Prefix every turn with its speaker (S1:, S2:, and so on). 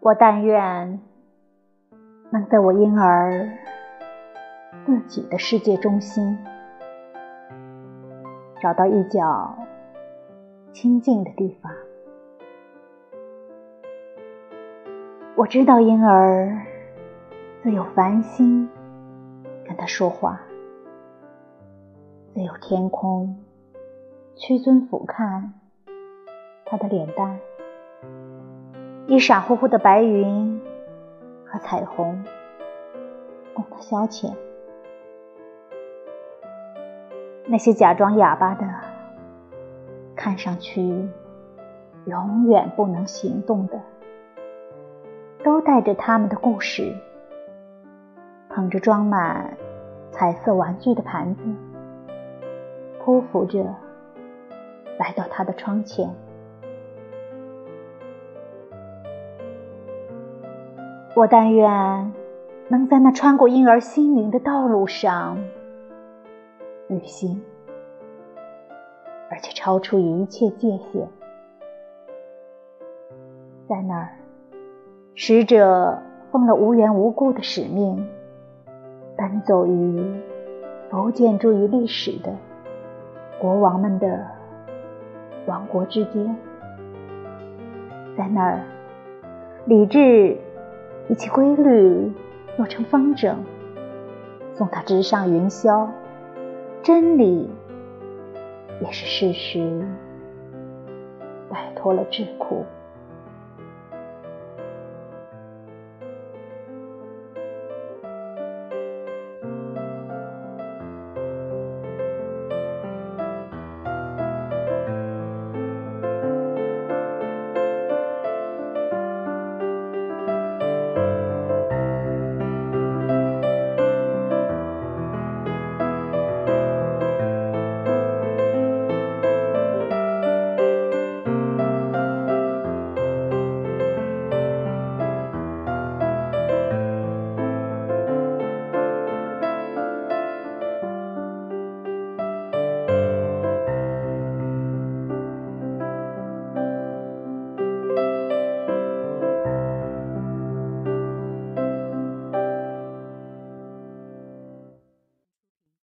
S1: 我但愿能在我婴儿自己的世界中心，找到一角清静的地方。我知道婴儿自有繁星跟他说话，自有天空屈尊俯瞰他的脸蛋。一傻乎乎的白云和彩虹供他消遣，那些假装哑巴的、看上去永远不能行动的，都带着他们的故事，捧着装满彩色玩具的盘子，匍匐着来到他的窗前。我但愿能在那穿过婴儿心灵的道路上旅行，而且超出一切界限。在那儿，使者奉了无缘无故的使命，奔走于不建筑于历史的国王们的王国之间。在那儿，理智。以其规律做成风筝，送它直上云霄。真理也是事实，摆脱了桎梏。